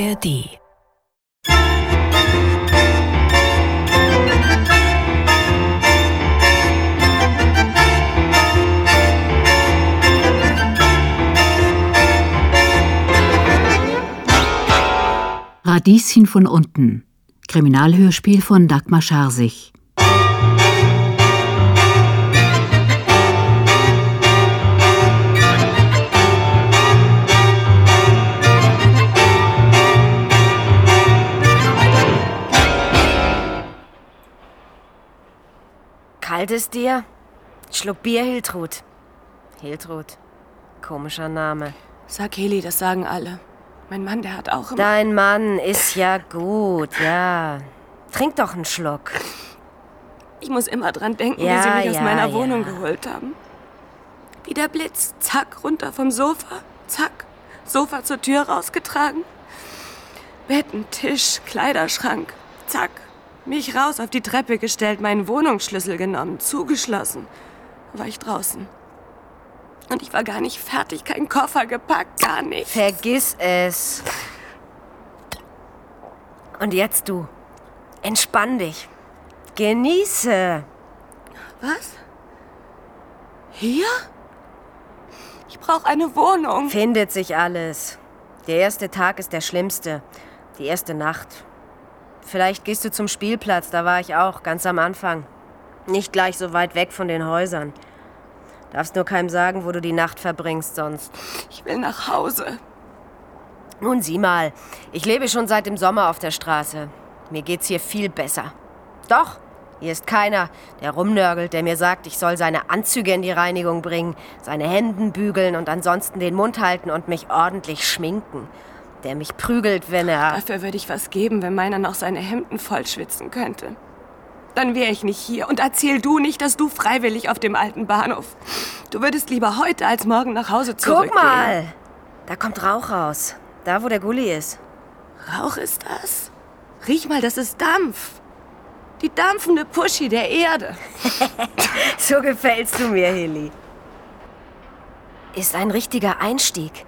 ARD. Radieschen von unten. Kriminalhörspiel von Dagmar Scharsich. Kalt ist dir? Schluck Bier, Hiltrud. Hiltrud. Komischer Name. Sag Heli, das sagen alle. Mein Mann, der hat auch immer... Dein Mann ist ja gut, ja. Trink doch einen Schluck. Ich muss immer dran denken, Ja, wie sie mich aus ja, meiner ja. Wohnung geholt haben. Wie der Blitz. Zack, runter vom Sofa. Zack. Sofa zur Tür rausgetragen. Betten, Tisch, Kleiderschrank. Zack. Mich raus auf die Treppe gestellt, meinen Wohnungsschlüssel genommen, zugeschlossen. War ich draußen. Und ich war gar nicht fertig, kein Koffer gepackt, gar nichts. Vergiss es. Und jetzt du. Entspann dich. Genieße. Was? Hier? Ich brauche eine Wohnung. Findet sich alles. Der erste Tag ist der schlimmste. Die erste Nacht. Vielleicht gehst du zum Spielplatz, da war ich auch, ganz am Anfang. Nicht gleich so weit weg von den Häusern. Darfst nur keinem sagen, wo du die Nacht verbringst sonst. Ich will nach Hause. Nun sieh mal, ich lebe schon seit dem Sommer auf der Straße. Mir geht's hier viel besser. Doch, hier ist keiner, der rumnörgelt, der mir sagt, ich soll seine Anzüge in die Reinigung bringen, seine Hemden bügeln und ansonsten den Mund halten und mich ordentlich schminken. Der mich prügelt, wenn er... Dafür würde ich was geben, wenn meiner noch seine Hemden voll schwitzen könnte. Dann wäre ich nicht hier. Und erzähl du nicht, dass du freiwillig auf dem alten Bahnhof. Du würdest lieber heute als morgen nach Hause zurückgehen. Guck mal! Da kommt Rauch raus. Da, wo der Gully ist. Rauch ist das? Riech mal, das ist Dampf. Die dampfende Puschi der Erde. So gefällst du mir, Hilly. Ist ein richtiger Einstieg.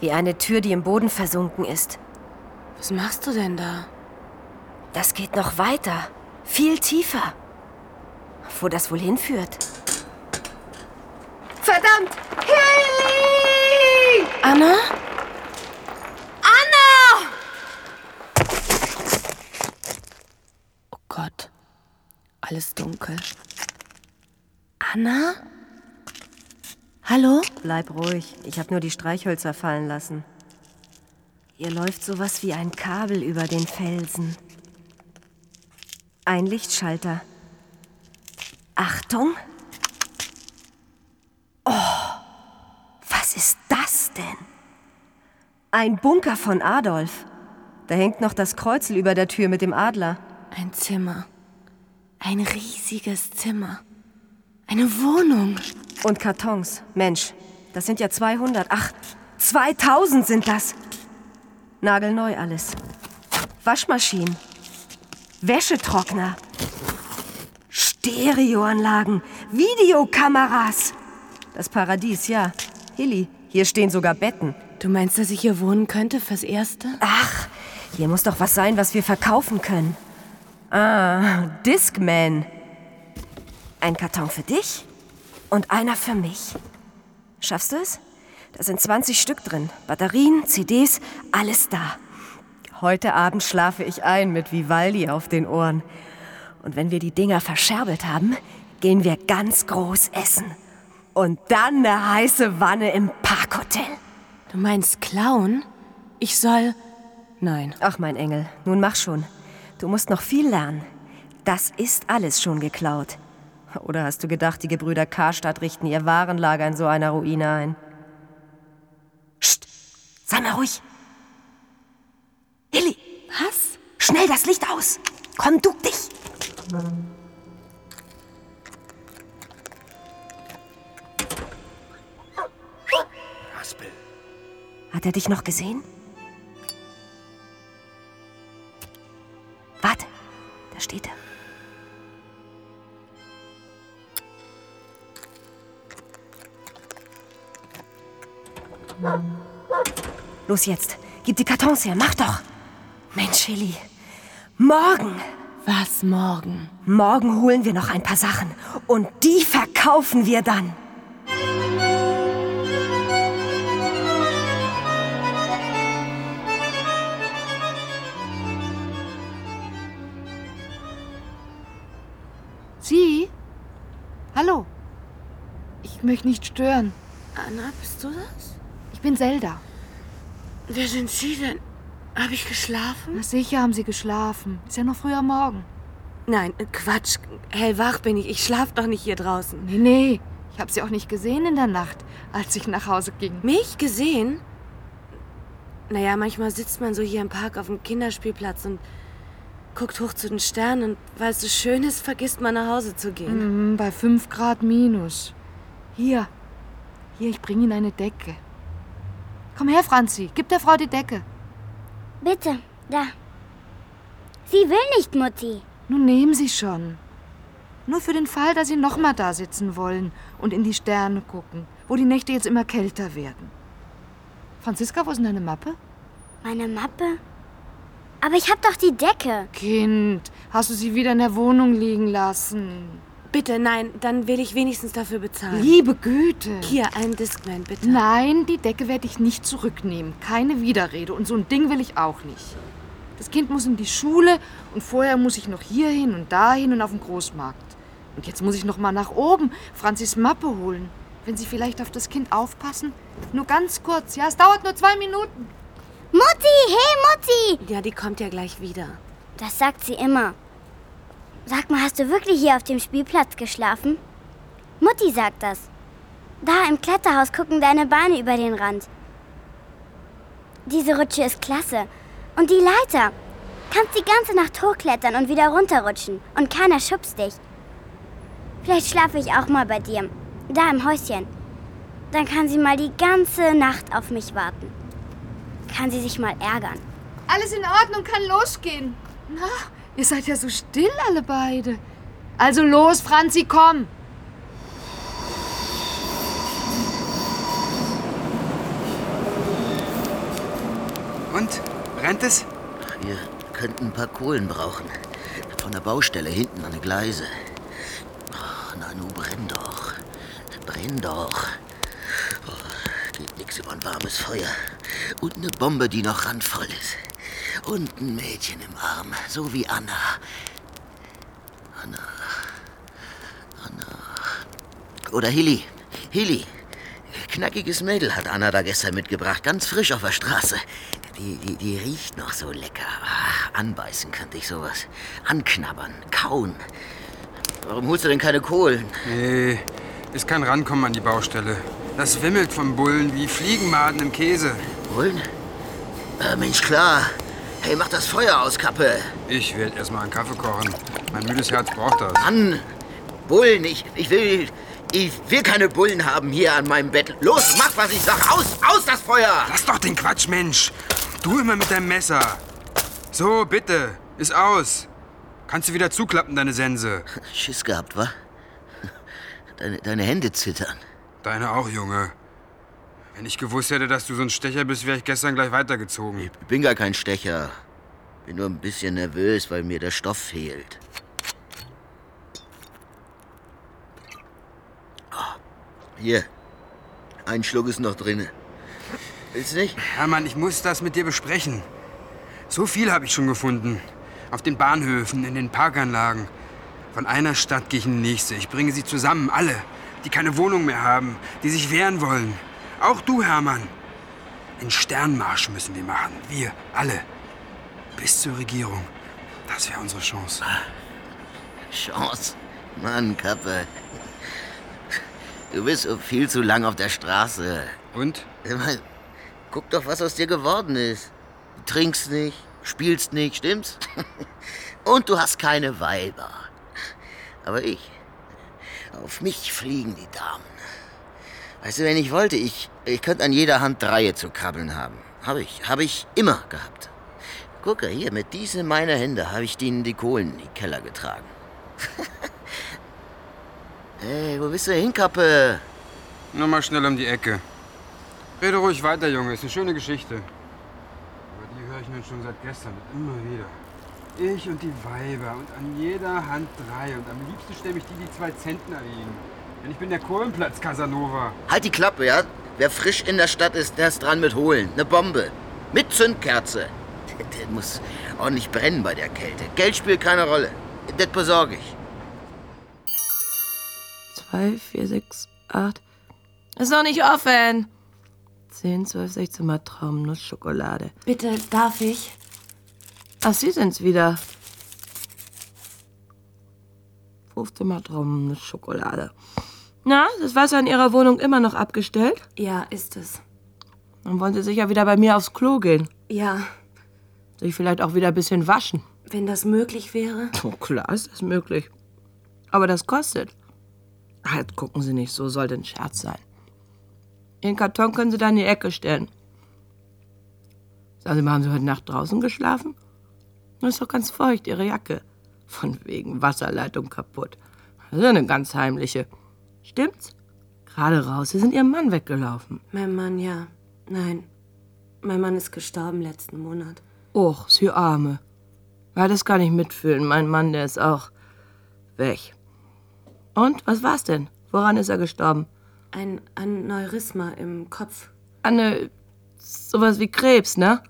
Wie eine Tür, die im Boden versunken ist. Was machst du denn da? Das geht noch weiter. Viel tiefer. Wo das wohl hinführt? Verdammt! Hilly! Anna? Anna! Oh Gott. Alles dunkel. Anna? Hallo? Bleib ruhig. Ich habe nur die Streichhölzer fallen lassen. Hier läuft sowas wie ein Kabel über den Felsen. Ein Lichtschalter. Achtung! Oh, was ist das denn? Ein Bunker von Adolf. Da hängt noch das Kreuzel über der Tür mit dem Adler. Ein Zimmer. Ein riesiges Zimmer. Eine Wohnung. Und Kartons. Mensch, das sind ja 200. Ach, 2000 sind das. Nagelneu alles. Waschmaschinen. Wäschetrockner. Stereoanlagen. Videokameras. Das Paradies, ja. Hilly, hier stehen sogar Betten. Du meinst, dass ich hier wohnen könnte fürs Erste? Ach, hier muss doch was sein, was wir verkaufen können. Ah, Discman. Ein Karton für dich und einer für mich. Schaffst du es? Da sind 20 Stück drin. Batterien, CDs, alles da. Heute Abend schlafe ich ein mit Vivaldi auf den Ohren. Und wenn wir die Dinger verscherbelt haben, gehen wir ganz groß essen. Und dann eine heiße Wanne im Parkhotel. Du meinst klauen? Ich soll. Nein. Ach, mein Engel, nun mach schon. Du musst noch viel lernen. Das ist alles schon geklaut. Oder hast du gedacht, die Gebrüder Karstadt richten ihr Warenlager in so einer Ruine ein? Psst, sei mal ruhig. Hilly, Was? schnell das Licht aus. Komm, duck dich. Haspel. Hat er dich noch gesehen? Los jetzt, Gib die Kartons her, mach doch. Mensch, Hilly. Morgen. Was morgen? Morgen holen wir noch ein paar Sachen. Und die verkaufen wir dann. Sie? Hallo. Ich möchte nicht stören. Anna, bist du das? Ich bin Zelda. Wer sind Sie denn? Habe ich geschlafen? Na sicher haben Sie geschlafen. Ist ja noch früher Morgen. Nein, äh, Quatsch. Hellwach bin ich. Ich schlaf doch nicht hier draußen. Nee, nee. Ich habe Sie auch nicht gesehen in der Nacht, als ich nach Hause ging. Mich gesehen? Naja, manchmal sitzt man so hier im Park auf dem Kinderspielplatz und guckt hoch zu den Sternen und weil es so schön ist, vergisst man nach Hause zu gehen. Mhm, bei 5 Grad minus. Hier. Hier, ich bringe Ihnen eine Decke. Komm her, Franzi. Gib der Frau die Decke. Bitte, da. Sie will nicht, Mutti. Nun nehmen Sie schon. Nur für den Fall, dass Sie noch mal da sitzen wollen und in die Sterne gucken, wo die Nächte jetzt immer kälter werden. Franziska, wo ist denn deine Mappe? Meine Mappe? Aber ich hab doch die Decke. Kind, hast du sie wieder in der Wohnung liegen lassen? Bitte, nein, dann will ich wenigstens dafür bezahlen. Liebe Güte. Hier, ein Discman, bitte. Nein, die Decke werde ich nicht zurücknehmen. Keine Widerrede. Und so ein Ding will ich auch nicht. Das Kind muss in die Schule und vorher muss ich noch hierhin und dahin und auf den Großmarkt. Und jetzt muss ich noch mal nach oben Franzis Mappe holen. Wenn Sie vielleicht auf das Kind aufpassen? Nur ganz kurz, ja? Es dauert nur zwei Minuten. Mutti, hey Mutti! Ja, die kommt ja gleich wieder. Das sagt sie immer. Sag mal, hast du wirklich hier auf dem Spielplatz geschlafen? Mutti sagt das. Da im Kletterhaus gucken deine Beine über den Rand. Diese Rutsche ist klasse. Und die Leiter. Kannst die ganze Nacht hochklettern und wieder runterrutschen. Und keiner schubst dich. Vielleicht schlafe ich auch mal bei dir. Da im Häuschen. Dann kann sie mal die ganze Nacht auf mich warten. Kann sie sich mal ärgern. Alles in Ordnung, kann losgehen. Na, ihr seid ja so still alle beide. Also los, Franzi, komm. Und? Brennt es? Wir könnten ein paar Kohlen brauchen. Von der Baustelle hinten an die Gleise. Oh, na, nu brenn doch. Brenn doch. Oh, geht nix über ein warmes Feuer. Und eine Bombe, die noch randvoll ist. Und ein Mädchen im Arm, so wie Anna. Anna. Anna. Oder Hilly. Hilly. Knackiges Mädel hat Anna da gestern mitgebracht. Ganz frisch auf der Straße. Die, die, die riecht noch so lecker. Ah, anbeißen könnte ich sowas. Anknabbern, kauen. Warum holst du denn keine Kohlen? Nee, ist kein Rankommen an die Baustelle. Das wimmelt von Bullen wie Fliegenmaden im Käse. Bullen? Äh, Mensch, klar. Hey, mach das Feuer aus, Kappe. Ich werde erst mal einen Kaffee kochen. Mein müdes Herz braucht das. Mann, Bullen, ich, ich will... Ich will keine Bullen haben hier an meinem Bett. Los, mach, was ich sag. Aus, aus das Feuer! Lass doch den Quatsch, Mensch. Du immer mit deinem Messer. So, bitte. Ist aus. Kannst du wieder zuklappen, deine Sense. Schiss gehabt, wa? Deine, deine Hände zittern. Deine auch, Junge. Wenn ich gewusst hätte, dass du so ein Stecher bist, wäre ich gestern gleich weitergezogen. Ich bin gar kein Stecher. Bin nur ein bisschen nervös, weil mir der Stoff fehlt. Oh, Hier. Ein Schluck ist noch drin. Willst du nicht? Hermann, ich muss das mit dir besprechen. So viel habe ich schon gefunden. Auf den Bahnhöfen, in den Parkanlagen. Von einer Stadt gehe ich in die nächste. Ich bringe sie zusammen, alle, die keine Wohnung mehr haben, die sich wehren wollen. Auch du, Hermann. Den Sternmarsch müssen wir machen. Wir, alle. Bis zur Regierung. Das wäre unsere Chance. Chance. Mann, Kappe. Du bist so viel zu lang auf der Straße. Und? Guck doch, was aus dir geworden ist. Du trinkst nicht, spielst nicht, stimmt's? Und du hast keine Weiber. Aber ich. Auf mich fliegen die Damen. Weißt du, wenn ich wollte, ich, ich könnte an jeder Hand Dreie zu krabbeln haben. Habe ich, habe ich immer gehabt. Gucke, hier, mit diesen meiner Hände habe ich denen die Kohlen in die Keller getragen. hey, wo bist du hin, Kappe? Nur mal schnell um die Ecke. Rede ruhig weiter, Junge. Ist eine schöne Geschichte. rechnen schon seit gestern und immer wieder. Ich und die Weiber und an jeder Hand drei und am liebsten stelle ich die, die zwei Zentner wiegen. Denn ich bin der Kohlenplatz, Casanova. Halt die Klappe, ja? Wer frisch in der Stadt ist, der ist dran mit holen. Eine Bombe. Mit Zündkerze. Der muss ordentlich brennen bei der Kälte. Geld spielt keine Rolle. Das besorge ich. Zwei, vier, sechs, acht. Ist noch nicht offen. Zehn, zwölf, sechzehn Mal Traumnussschokolade. Bitte, darf ich? Ach, Sie sind's wieder. 15 Mal Traumnussschokolade. Na, das Wasser in Ihrer Wohnung immer noch abgestellt? Ja, ist es. Dann wollen Sie sicher wieder bei mir aufs Klo gehen. Ja, Sich vielleicht auch wieder ein bisschen waschen. wenn das möglich wäre. Oh, klar ist das möglich. Aber das kostet. Halt, gucken Sie nicht so, sollte ein Scherz sein. Den Karton können Sie da in die Ecke stellen. Sagen Sie mal, haben Sie heute Nacht draußen geschlafen? Das ist doch ganz feucht, Ihre Jacke. Von wegen Wasserleitung kaputt. Das ist eine ganz heimliche. Stimmt's? Gerade raus, Sie sind Ihrem Mann weggelaufen. Mein Mann, ja. Nein. Mein Mann ist gestorben letzten Monat. Och, Sie Arme. Ja, das kann ich mitfühlen. Mein Mann, der ist auch weg. Und, was war's denn? Woran ist er gestorben? Ein Aneurysma im Kopf. Anne, sowas wie Krebs, ne?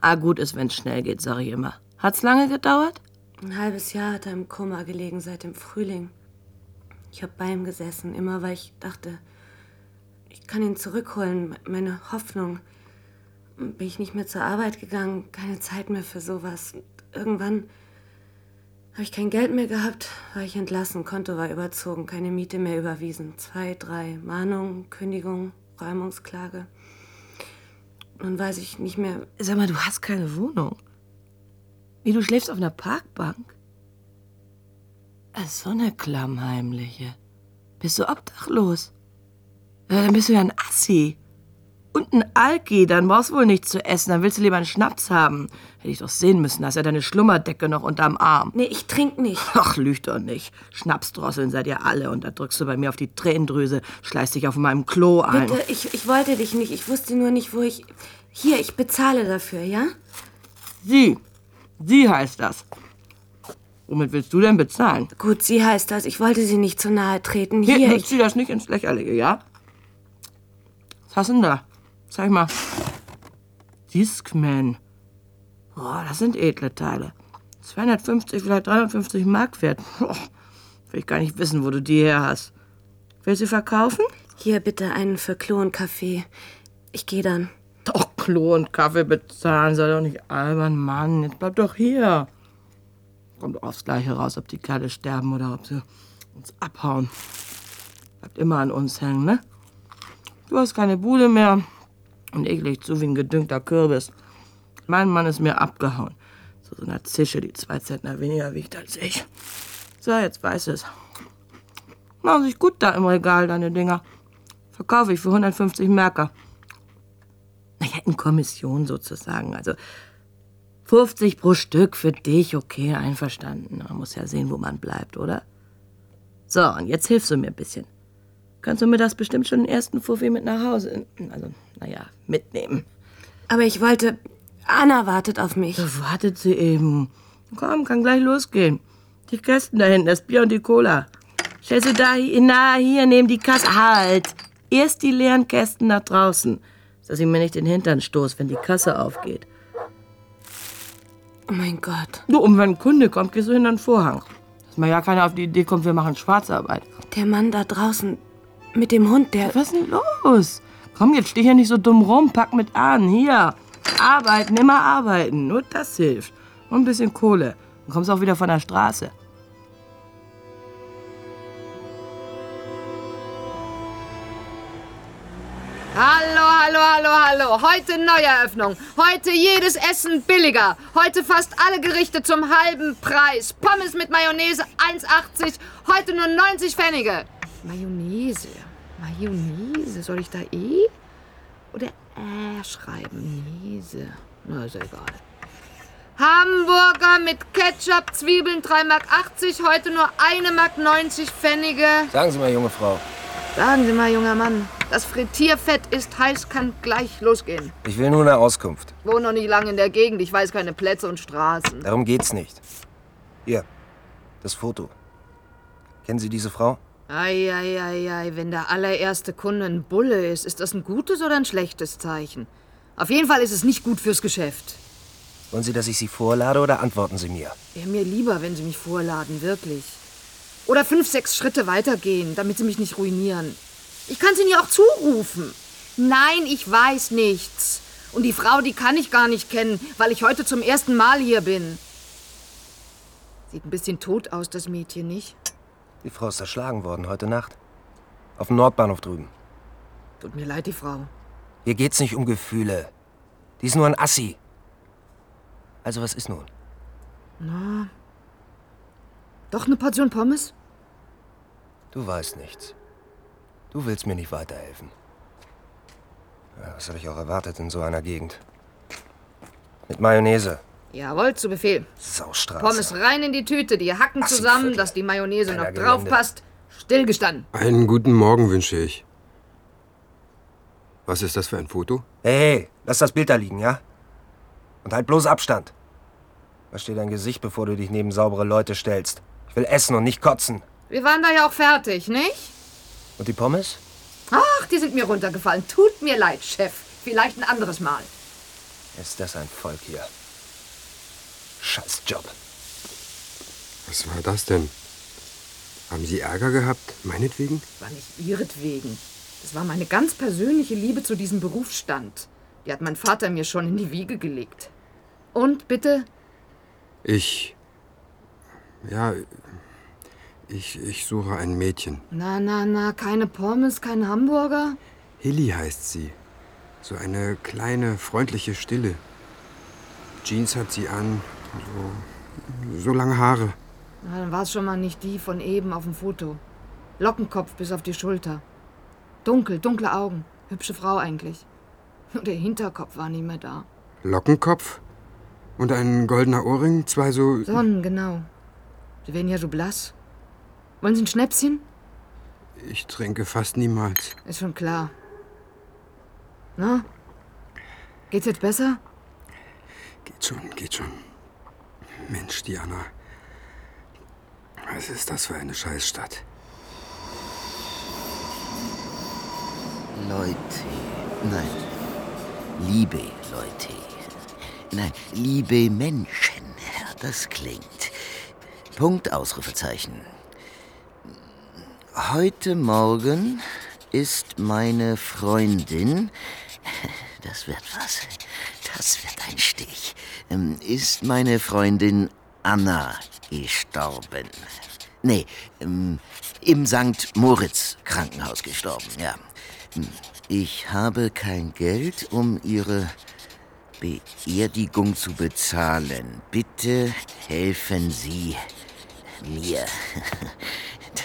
Ah, gut ist, wenn's schnell geht, sag ich immer. Hat's lange gedauert? Ein halbes Jahr hat er im Koma gelegen seit dem Frühling. Ich habe bei ihm gesessen, immer weil ich dachte, ich kann ihn zurückholen, me- meine Hoffnung. Bin ich nicht mehr zur Arbeit gegangen, keine Zeit mehr für sowas. Und irgendwann habe ich kein Geld mehr gehabt, war ich entlassen, Konto war überzogen, keine Miete mehr überwiesen. Zwei, drei Mahnungen, Kündigung, Räumungsklage. Nun weiß ich nicht mehr, Sag mal, du hast keine Wohnung. Wie, du schläfst auf einer Parkbank? So eine Klammheimliche. Bist du obdachlos? Ja, dann bist du ja ein Assi. Und ein Alki, dann brauchst du wohl nichts zu essen, dann willst du lieber einen Schnaps haben. Hätte ich doch sehen müssen, hast ja deine Schlummerdecke noch unterm Arm. nee, ich trinke nicht. Ach, lüg doch nicht. Schnapsdrosseln seid ihr alle und da drückst du bei mir auf die Tränendrüse, schleißt dich auf meinem Klo ein. Bitte, ich, ich wollte dich nicht. Ich wusste nur nicht, wo ich. Hier, ich bezahle dafür, ja? Sie. Sie heißt das. Womit willst du denn bezahlen? Gut, sie heißt das. Ich wollte sie nicht zu nahe treten. Hier, Hier, ich. zieh das nicht ins Lächerliche, ja? Was hast du denn da? Zeig mal. Discman. Boah, das sind edle Teile. 250, vielleicht 350 Mark wert. Boah, will ich gar nicht wissen, wo du die her hast. Willst du sie verkaufen? Hier bitte einen für Klo und Kaffee. Ich gehe dann. Doch, Klo und Kaffee bezahlen, sei doch nicht albern, Mann. Jetzt bleib doch hier. Kommt aufs Gleiche raus, ob die Kerle sterben oder ob sie uns abhauen. Bleibt immer an uns hängen, ne? Du hast keine Bude mehr und ich leg zu wie ein gedüngter Kürbis. Mein Mann ist mir abgehauen. Zu so einer Zische, die zwei Zentner weniger wiegt als ich. So, jetzt weiß es. Machen sich gut da im Regal, deine Dinger. Verkaufe ich für 150 Märker. Naja, in Kommission sozusagen. Also 50 pro Stück für dich, okay, einverstanden. Man muss ja sehen, wo man bleibt, oder? So, und jetzt hilfst du mir ein bisschen. Kannst du mir das bestimmt schon den ersten Fuffi mit nach Hause, also, naja, mitnehmen. Aber ich wollte. Anna wartet auf mich. So wartet sie eben. Komm, kann gleich losgehen. Die Kästen da hinten, das Bier und die Cola. Stell sie da nahe hier neben die Kasse. Halt! Erst die leeren Kästen nach draußen, dass ich mir nicht den Hintern stoß, wenn die Kasse aufgeht. Oh mein Gott. Du, und wenn ein Kunde kommt, gehst du hinter den Vorhang. Dass mal ja keiner auf die Idee kommt, wir machen Schwarzarbeit. Der Mann da draußen mit dem Hund, der. Was ist denn los? Komm, jetzt steh hier nicht so dumm rum, pack mit an. Hier. Arbeiten, immer arbeiten. Nur das hilft. Und ein bisschen Kohle. Dann kommst du auch wieder von der Straße. Hallo, hallo, hallo, hallo. Heute Neueröffnung. Heute jedes Essen billiger. Heute fast alle Gerichte zum halben Preis. Pommes mit Mayonnaise 1,80. Heute nur 90 Pfennige. Mayonnaise. Mayonnaise. Soll ich da E oder Ä schreiben? Nese. Na, ist egal. Hamburger mit Ketchup, Zwiebeln 3,80 Mark. Heute nur 1 Mark 90 Pfennige. Sagen Sie mal, junge Frau, Sagen Sie mal, junger Mann. Das Frittierfett ist heiß, kann gleich losgehen. Ich will nur eine Auskunft. Ich wohne noch nicht lange in der Gegend, ich weiß keine Plätze und Straßen. Darum geht's nicht. Hier, das Foto. Kennen Sie diese Frau? Eieiei, wenn der allererste Kunde ein Bulle ist, ist das ein gutes oder ein schlechtes Zeichen? Auf jeden Fall ist es nicht gut fürs Geschäft. Wollen Sie, dass ich Sie vorlade oder antworten Sie mir? Wäre mir lieber, wenn Sie mich vorladen, wirklich. Oder fünf, sechs Schritte weitergehen, damit Sie mich nicht ruinieren. Ich kann es Ihnen ja auch zurufen. Nein, ich weiß nichts. Und die Frau, die kann ich gar nicht kennen, weil ich heute zum ersten Mal hier bin. Sieht ein bisschen tot aus, das Mädchen, nicht? Die Frau ist erschlagen worden heute Nacht. Auf dem Nordbahnhof drüben. Tut mir leid, die Frau. Hier geht's nicht um Gefühle. Die ist nur ein Assi. Also was ist nun? Na. Doch eine Portion Pommes? Du weißt nichts. Du willst mir nicht weiterhelfen. Was habe ich auch erwartet in so einer Gegend? Mit Mayonnaise. Jawohl, zu Befehl. Saustraße. Pommes rein in die Tüte, die Hacken Assi zusammen, dass die Mayonnaise noch drauf passt. Stillgestanden. Einen guten Morgen wünsche ich. Was ist das für ein Foto? Hey, hey, lass das Bild da liegen, ja? Und halt bloß Abstand. Versteh dein Gesicht, bevor du dich neben saubere Leute stellst. Ich will essen und nicht kotzen. Wir waren da ja auch fertig, nicht? Und die Pommes? Ach, die sind mir runtergefallen. Tut mir leid, Chef. Vielleicht ein anderes Mal. Ist das ein Volk hier? Scheiß Job. Was war das denn? Haben Sie Ärger gehabt? Meinetwegen? War nicht ihretwegen. Das war meine ganz persönliche Liebe zu diesem Berufsstand. Die hat mein Vater mir schon in die Wiege gelegt. Und bitte? Ich. Ja. Ich, ich suche ein Mädchen. Na, na, na, keine Pommes, kein Hamburger? Hilly heißt sie. So eine kleine, freundliche Stille. Jeans hat sie an. So, so lange Haare. Na, dann war es schon mal nicht die von eben auf dem Foto. Lockenkopf bis auf die Schulter. Dunkel, dunkle Augen. Hübsche Frau eigentlich. Nur der Hinterkopf war nicht mehr da. Lockenkopf und ein goldener Ohrring, zwei so. Sonnen, genau. Sie werden ja so blass. Wollen Sie ein Schnäpschen? Ich trinke fast niemals. Ist schon klar. Na? Geht's jetzt besser? Geht schon, geht schon. Mensch, Diana. Was ist das für eine Scheißstadt? Leute. Nein. Liebe Leute. Nein, liebe Menschen. Das klingt. Punkt, Ausrufezeichen. Heute Morgen ist meine Freundin. Das wird was. Das wird ein Stich. Ähm, Ist meine Freundin Anna gestorben. Nee, ähm, im St. Moritz Krankenhaus gestorben, ja. Ich habe kein Geld, um ihre Beerdigung zu bezahlen. Bitte helfen Sie mir.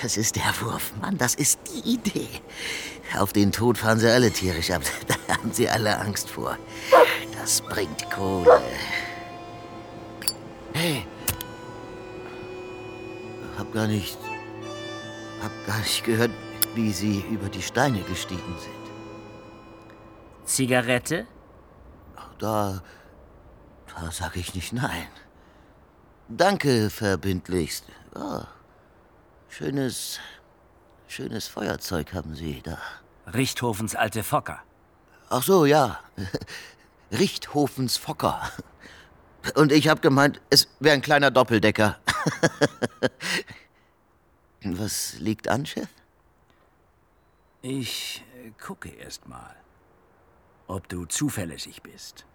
Das ist der Wurf, Mann, das ist die Idee. Auf den Tod fahren sie alle tierisch ab. Da haben sie alle Angst vor. Das bringt Kohle. Hey. Hab gar nicht. Hab gar nicht gehört, wie sie über die Steine gestiegen sind. Zigarette? Da. Da sag ich nicht nein. Danke, verbindlichst. Ja, schönes. Schönes Feuerzeug haben Sie da. Richthofens alte Focker. Ach so, ja. Richthofens Focker. Und ich hab gemeint, es wäre ein kleiner Doppeldecker. Was liegt an, Chef? Ich äh, gucke erst mal, ob du zuverlässig bist.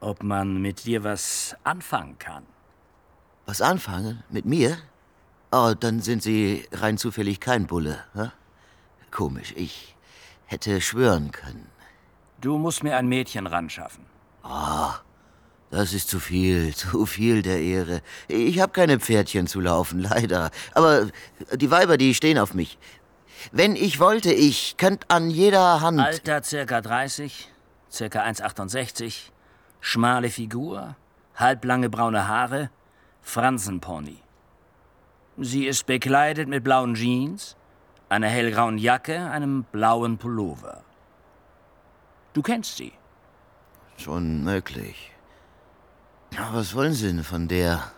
Ob man mit dir was anfangen kann. Was anfangen? Mit mir? Oh, dann sind Sie rein zufällig kein Bulle. hä? Komisch, ich hätte schwören können. Du musst mir ein Mädchen ranschaffen. Das ist zu viel, zu viel der Ehre. Ich habe keine Pferdchen zu laufen, leider. Aber die Weiber, die stehen auf mich. Wenn ich wollte, ich könnte an jeder Hand. Alter circa 30, circa 1,68, schmale Figur, halblange braune Haare, Fransenpony. Sie ist bekleidet mit blauen Jeans, einer hellgrauen Jacke, einem blauen Pullover. Du kennst sie. Schon möglich. Was wollen Sie denn von der?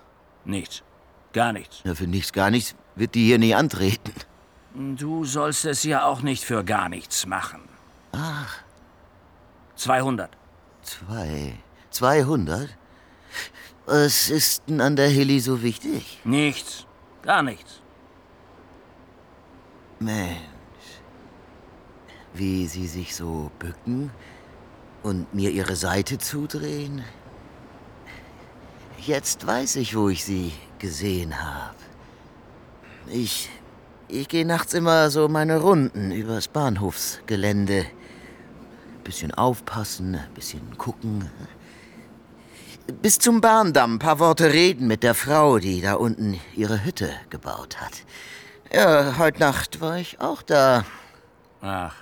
Nichts. Gar nichts. Ja, für nichts, gar nichts wird die hier nicht antreten. Du sollst es ja auch nicht für gar nichts machen. Ach. 200. Zwei. 200? Was ist denn an der Hilly so wichtig? Nichts. Gar nichts. Mensch. Wie Sie sich so bücken und mir Ihre Seite zudrehen. Jetzt weiß ich, wo ich Sie gesehen habe. Ich. Ich gehe nachts immer so meine Runden übers Bahnhofsgelände. Bisschen aufpassen, bisschen gucken. Bis zum Bahndamm paar Worte reden mit der Frau, die da unten ihre Hütte gebaut hat. Ja, heute Nacht war ich auch da. Ach,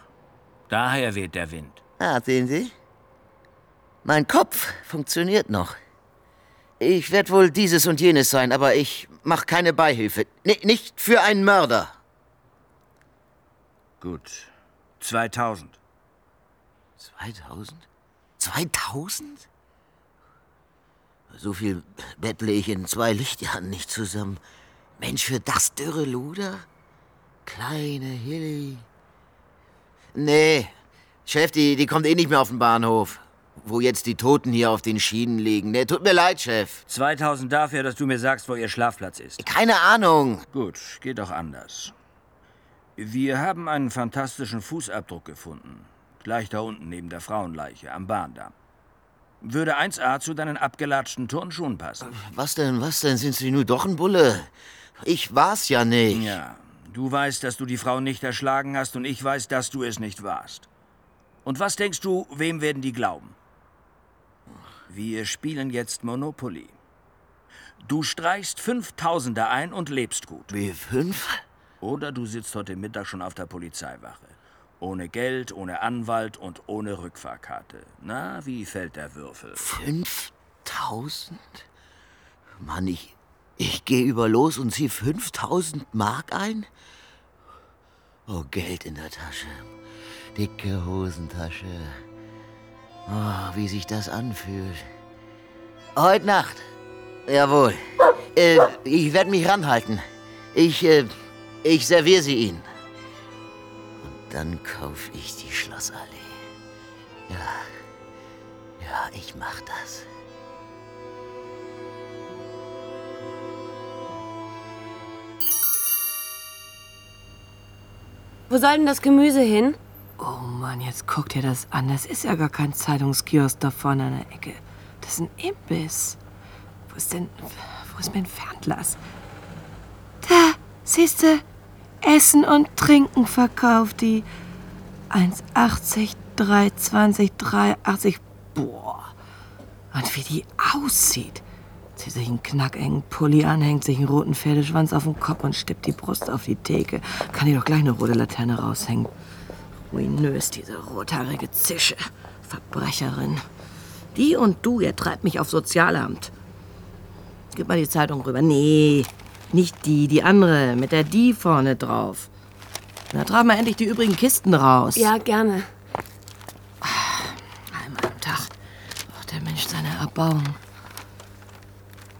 daher weht der Wind. Ah, sehen Sie? Mein Kopf funktioniert noch. Ich werde wohl dieses und jenes sein, aber ich mach keine Beihilfe. N nicht für einen Mörder. Gut. 2000. 2000? 2000? So viel bettle ich in zwei Lichtjahren nicht zusammen. Mensch, für das dürre Luder? Kleine Hilly. Nee, Chef, die, die kommt eh nicht mehr auf den Bahnhof. Wo jetzt die Toten hier auf den Schienen liegen. Nee, tut mir leid, Chef. 2000 dafür, dass du mir sagst, wo ihr Schlafplatz ist. Keine Ahnung. Gut, geht doch anders. Wir haben einen fantastischen Fußabdruck gefunden. Gleich da unten neben der Frauenleiche am Bahndamm. Würde 1A zu deinen abgelatschten Turnschuhen passen. Was denn, was denn? Sind Sie nur doch ein Bulle? Ich war's ja nicht. Ja, du weißt, dass du die Frau nicht erschlagen hast und ich weiß, dass du es nicht warst. Und was denkst du, wem werden die glauben? Wir spielen jetzt Monopoly. Du streichst Fünftausender ein und lebst gut. Wie fünf? Oder du sitzt heute Mittag schon auf der Polizeiwache. Ohne Geld, ohne Anwalt und ohne Rückfahrkarte. Na, wie fällt der Würfel? Fünftausend? Mann, ich, ich gehe über los und zieh 5000 Mark ein? Oh, Geld in der Tasche. Dicke Hosentasche. Oh, wie sich das anfühlt. Heute Nacht. Jawohl. Äh, ich werde mich ranhalten. Ich, äh, ich serviere sie Ihnen. Dann kaufe ich die Schlossallee. Ja. Ja, ich mach das. Wo soll denn das Gemüse hin? Oh Mann, jetzt guck dir das an. Das ist ja gar kein Zeitungskiosk da vorne an der Ecke. Das ist ein Imbiss. Wo ist denn. Wo ist mein Fernglas? Da, siehste. Essen und Trinken verkauft die. 1,80, 3,20, 3,80. Boah. Und wie die aussieht. Zieht sich einen knackengen Pulli an, hängt sich einen roten Pferdeschwanz auf den Kopf und stippt die Brust auf die Theke. Kann die doch gleich eine rote Laterne raushängen. Ruinös, diese rothaarige Zische. Verbrecherin. Die und du, ihr treibt mich auf Sozialamt. Gib mal die Zeitung rüber. Nee, nicht die, die andere, mit der die vorne drauf. Na, trag mal endlich die übrigen Kisten raus. Ja, gerne. Einmal am Tag braucht der Mensch seine Erbauung.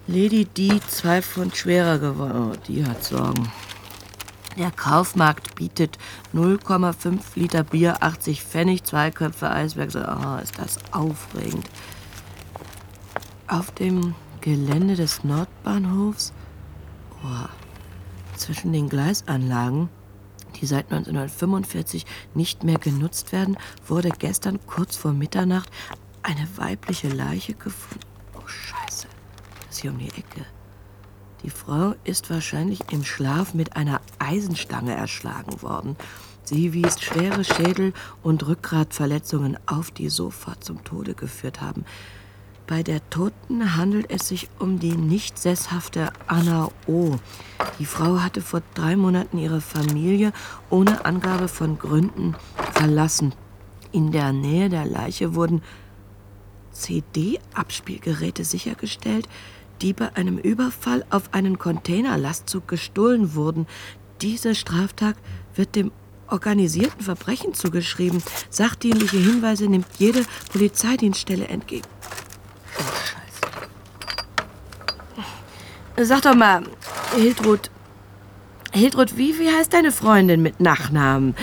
Lady D, zwei Pfund schwerer geworden. Oh, die hat Sorgen. Der Kaufmarkt bietet 0,5 Liter Bier, 80 Pfennig, zwei Köpfe Eisberg. Oh, ist das aufregend. Auf dem Gelände des Nordbahnhofs, oh, zwischen den Gleisanlagen, die seit 1945 nicht mehr genutzt werden, wurde gestern kurz vor Mitternacht eine weibliche Leiche gefunden. Oh, Scheiße. Das ist hier um die Ecke. Die Frau ist wahrscheinlich im Schlaf mit einer Eisenstange erschlagen worden. Sie wies schwere Schädel- und Rückgratverletzungen auf, die sofort zum Tode geführt haben. Bei der Toten handelt es sich um die nicht sesshafte Anna O. Die Frau hatte vor drei Monaten ihre Familie ohne Angabe von Gründen verlassen. In der Nähe der Leiche wurden CD-Abspielgeräte sichergestellt, die bei einem Überfall auf einen Containerlastzug gestohlen wurden. Dieser Straftag wird dem organisierten Verbrechen zugeschrieben. Sachdienliche Hinweise nimmt jede Polizeidienststelle entgegen. Scheiße. Sag doch mal, Hildrud, Hildrud, wie, wie heißt deine Freundin mit Nachnamen?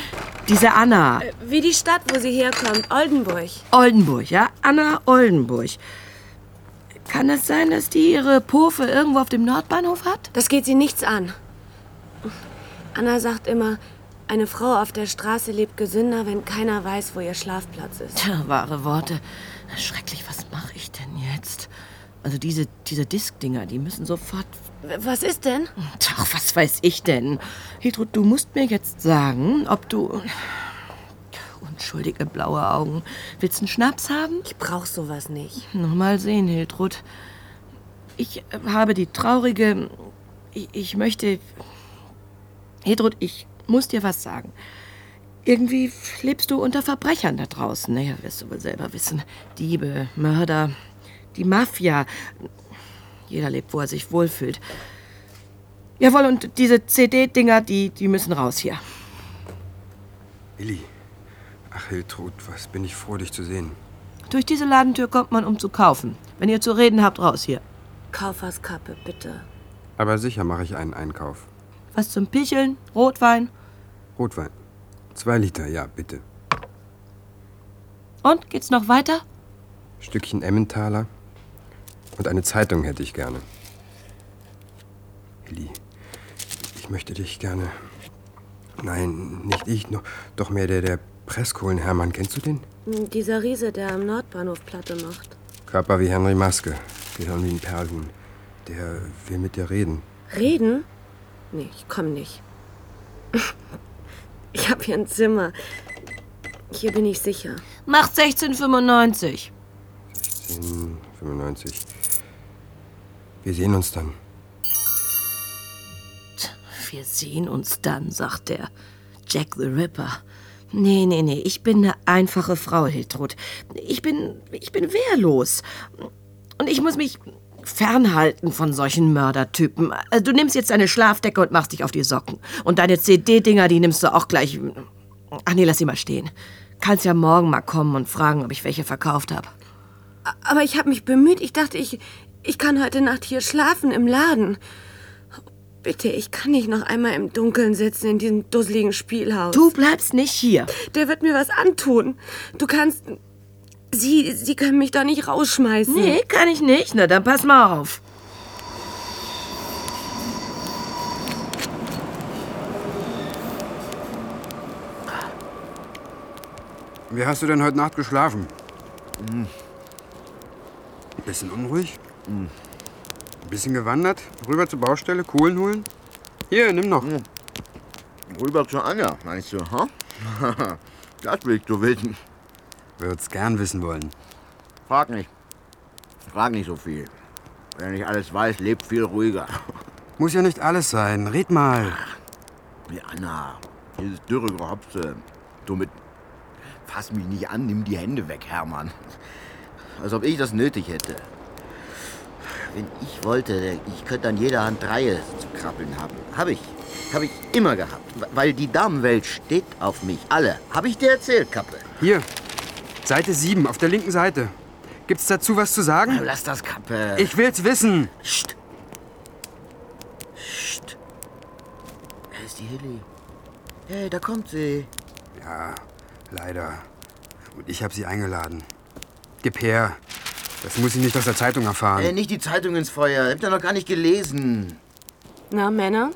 Diese Anna. Äh, wie die Stadt, wo sie herkommt, Oldenburg. Oldenburg, ja? Anna Oldenburg. Kann es sein, dass die ihre Pofe irgendwo auf dem Nordbahnhof hat? Das geht sie nichts an. Anna sagt immer, eine Frau auf der Straße lebt gesünder, wenn keiner weiß, wo ihr Schlafplatz ist. Tja, wahre Worte. Schrecklich, was mache ich denn jetzt? Also diese, diese Diskdinger, die müssen sofort... Was ist denn? Ach, was weiß ich denn? Hiltrud, du musst mir jetzt sagen, ob du... Unschuldige blaue Augen. Willst du einen Schnaps haben? Ich brauch sowas nicht. Noch mal sehen, Hiltrud. Ich habe die traurige... Ich, ich möchte... Hiltrud, ich muss dir was sagen. Irgendwie lebst du unter Verbrechern da draußen. Naja, wirst du wohl selber wissen. Diebe, Mörder, die Mafia. Jeder lebt, wo er sich wohlfühlt. Jawohl, und diese CD-Dinger, die, die müssen raus hier. Willi. Ach, Hiltrud, was bin ich froh, dich zu sehen. Durch diese Ladentür kommt man, um zu kaufen. Wenn ihr zu reden habt, raus hier. Kaufhauskappe, bitte. Aber sicher mache ich einen Einkauf. Was zum Picheln? Rotwein? Rotwein. Zwei Liter, ja, bitte. Und, geht's noch weiter? Stückchen Emmentaler. Und eine Zeitung hätte ich gerne. Willi, ich möchte dich gerne. Nein, nicht ich, noch, doch mehr der, der Presskohlen-Hermann. Kennst du den? Dieser Riese, der am Nordbahnhof Platte macht. Körper wie Henry Maske. Gehirn wie ein Perlhuhn. Der will mit dir reden. Reden? Nee, ich komm nicht. Ich hab hier ein Zimmer. Hier bin ich sicher. Macht 1695. 1695. Wir sehen uns dann. Wir sehen uns dann, sagt der Jack the Ripper. Nee, nee, nee, ich bin eine einfache Frau, Hiltrud. Ich bin, ich bin wehrlos. Und ich muss mich fernhalten von solchen Mördertypen. Also, du nimmst jetzt deine Schlafdecke und machst dich auf die Socken. Und deine CD-Dinger, die nimmst du auch gleich. Ach nee, lass sie mal stehen. Kannst ja morgen mal kommen und fragen, ob ich welche verkauft habe. Aber ich habe mich bemüht. Ich dachte, ich, ich kann heute Nacht hier schlafen im Laden. Bitte, ich kann nicht noch einmal im Dunkeln sitzen in diesem dusseligen Spielhaus. Du bleibst nicht hier. Der wird mir was antun. Du kannst. Sie, Sie können mich doch nicht rausschmeißen. Nee, kann ich nicht. Na, dann pass mal auf. Wie hast du denn heute Nacht geschlafen? Mhm. Bisschen unruhig? Mhm. Bisschen gewandert? Rüber zur Baustelle? Kohlen holen? Hier, nimm noch. Mhm. Rüber zu Anja, meinst du, ha? das willst du wissen. Würd's gern wissen wollen. Frag nicht. Frag nicht so viel. Wer nicht alles weiß, lebt viel ruhiger. Muss ja nicht alles sein. Red mal. Wie Anna. Dieses dürre Gehopse. Du mit. Fass mich nicht an, nimm die Hände weg, Hermann. Als ob ich das nötig hätte. Wenn ich wollte, ich könnte an jeder Hand Reihe zu krabbeln haben. Hab ich. Hab ich immer gehabt. Weil die Damenwelt steht auf mich. Alle. Hab ich dir erzählt, Kappe. Hier. Seite 7, auf der linken Seite. Gibt's dazu was zu sagen? Lass das, Kappe. Ich will's wissen. Psst. Psst. Wer ist die Hilly? Hey, da kommt sie. Ja, leider. Und ich habe sie eingeladen. Gib her. Das muss sie nicht aus der Zeitung erfahren. Äh, nicht die Zeitung ins Feuer. Habt ihr noch gar nicht gelesen. Na, Männer?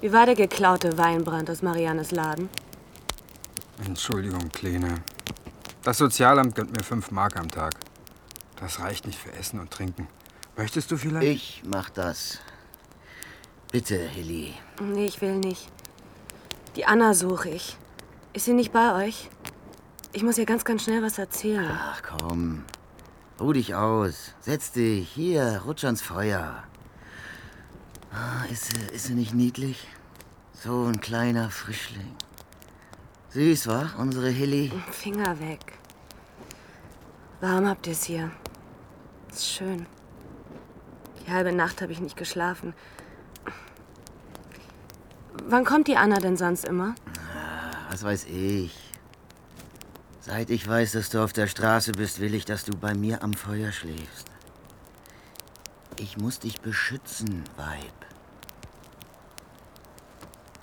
Wie war der geklaute Weinbrand aus Mariannes Laden? Entschuldigung, Kleine. Das Sozialamt gönnt mir fünf Mark am Tag. Das reicht nicht für Essen und Trinken. Möchtest du vielleicht? Ich mach das. Bitte, Hilly. Nee, ich will nicht. Die Anna suche ich. Ist sie nicht bei euch? Ich muss ihr ganz, ganz schnell was erzählen. Ach komm. Ruh dich aus. Setz dich. Hier, rutsch ans Feuer. Ah, ist, sie, ist sie nicht niedlich? So ein kleiner Frischling. Süß, wa? Unsere Hilly. Finger weg. Warum habt ihr es hier? Ist schön. Die halbe Nacht habe ich nicht geschlafen. Wann kommt die Anna denn sonst immer? Was weiß ich. Seit ich weiß, dass du auf der Straße bist, will ich, dass du bei mir am Feuer schläfst. Ich muss dich beschützen, Weib.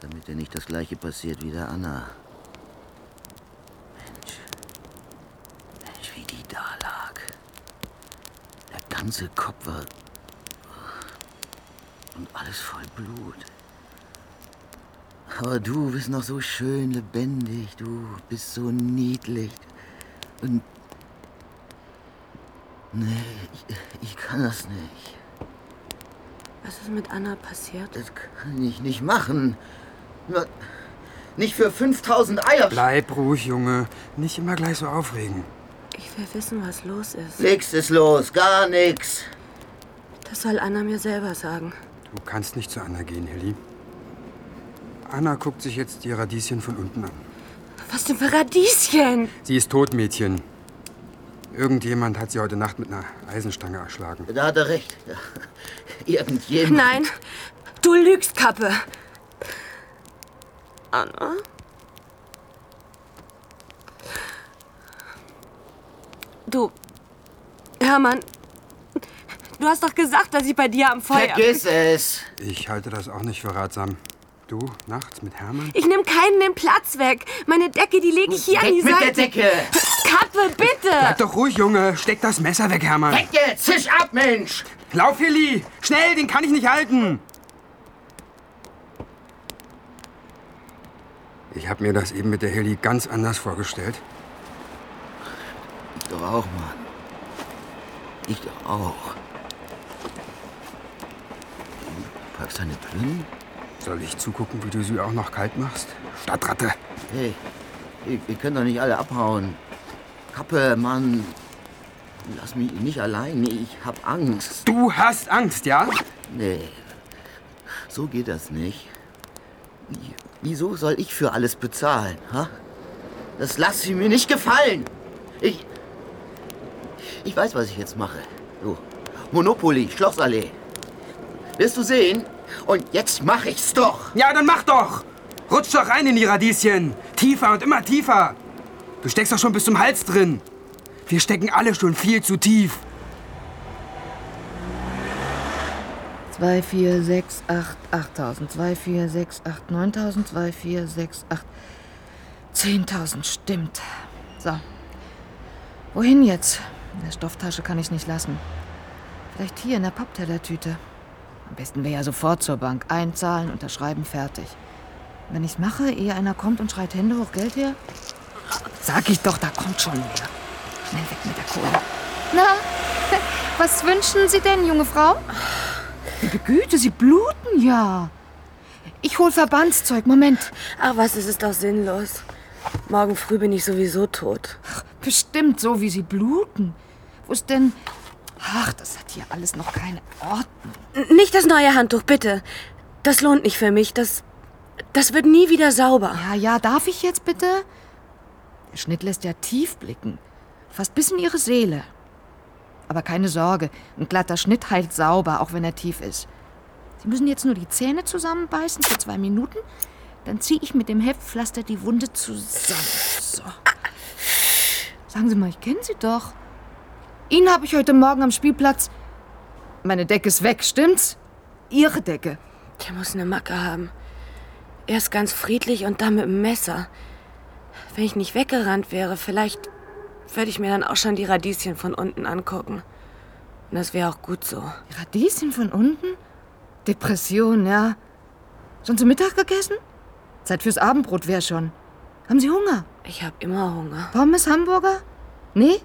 Damit dir nicht das gleiche passiert wie der Anna. Mensch. Mensch, wie die da lag. Der ganze Kopf war. Und alles voll Blut. Aber du bist noch so schön lebendig, du bist so niedlich. Und. Nee, ich, ich kann das nicht. Was ist mit Anna passiert? Das kann ich nicht machen. Nicht für 5000 Eier. Bleib ruhig, Junge. Nicht immer gleich so aufregen. Ich will wissen, was los ist. Nix ist los, gar nix. Das soll Anna mir selber sagen. Du kannst nicht zu Anna gehen, Hilly. Anna guckt sich jetzt die Radieschen von unten an. Was denn für Radieschen? Sie ist tot, Mädchen. Irgendjemand hat sie heute Nacht mit einer Eisenstange erschlagen. Da hat er recht. Irgendjemand. Nein, du lügst, Kappe. Anna? Du, Hermann, du hast doch gesagt, dass ich bei dir am Feuer... Vergiss es. Ich halte das auch nicht für ratsam. Du, nachts mit Hermann? Ich nehme keinen den Platz weg. Meine Decke, die lege ich hier an die Weg mit Seite. der Decke. Kappe, bitte! Bleib doch ruhig, Junge. Steck das Messer weg, Hermann. Weg jetzt, zisch ab, Mensch. Lauf, Hilly! Schnell, den kann ich nicht halten! Ich habe mir das eben mit der Hilly ganz anders vorgestellt. Ich doch auch, Mann. Ich auch. Du packst deine Pillen? Soll ich zugucken, wie du sie auch noch kalt machst? Stadtratte. Hey, wir, können doch nicht alle abhauen. Kappe, Mann. Lass mich nicht allein. Ich hab Angst. Du hast Angst, ja? Nee, so geht das nicht. Wie, wieso soll ich für alles bezahlen, ha? Das lass ich mir nicht gefallen. Ich, ich weiß, was ich jetzt mache. Du, Monopoly, Schlossallee. Wirst du sehen? Und jetzt mach ich's doch. Ja, dann mach doch! Rutsch doch rein in die Radieschen. Tiefer und immer tiefer. Du steckst doch schon bis zum Hals drin. Wir stecken alle schon viel zu tief. 2, 4, 6, 8, 8000. 2, 4, 6, 8, 9000. 2, 4, 6, 8, 10.000. Stimmt. So. Wohin jetzt? In der Stofftasche kann ich nicht lassen. Vielleicht hier in der Papptellertüte. Am besten wäre ja sofort zur Bank. Einzahlen, unterschreiben, fertig. Wenn ich's mache, ehe einer kommt und schreit Hände hoch, Geld her? Sag ich doch, da kommt schon mehr. Schnell weg mit der Kohle. Na, was wünschen Sie denn, junge Frau? Liebe Güte, Sie bluten ja. Ich hol Verbandszeug. Moment. Ach was, es ist doch sinnlos. Morgen früh bin ich sowieso tot. Bestimmt so, wie Sie bluten. Wo ist denn... Ach, das hat hier alles noch keine Ordnung. Nicht das neue Handtuch, bitte. Das lohnt nicht für mich. Das, das wird nie wieder sauber. Ja, ja, darf ich jetzt bitte? Der Schnitt lässt ja tief blicken. Fast bis in Ihre Seele. Aber keine Sorge, ein glatter Schnitt heilt sauber, auch wenn er tief ist. Sie müssen jetzt nur die Zähne zusammenbeißen für zwei Minuten. Dann ziehe ich mit dem Heftpflaster die Wunde zusammen. So. Sagen Sie mal, ich kenne Sie doch. Ihn habe ich heute Morgen am Spielplatz. Meine Decke ist weg, stimmt's? Ihre Decke. Der muss eine Macke haben. Erst ganz friedlich und dann mit dem Messer. Wenn ich nicht weggerannt wäre, vielleicht würde ich mir dann auch schon die Radieschen von unten angucken. Und das wäre auch gut so. Radieschen von unten? Depression, ja. Schon zu Mittag gegessen? Zeit fürs Abendbrot wäre schon. Haben Sie Hunger? Ich habe immer Hunger. Pommes, Hamburger? Nee?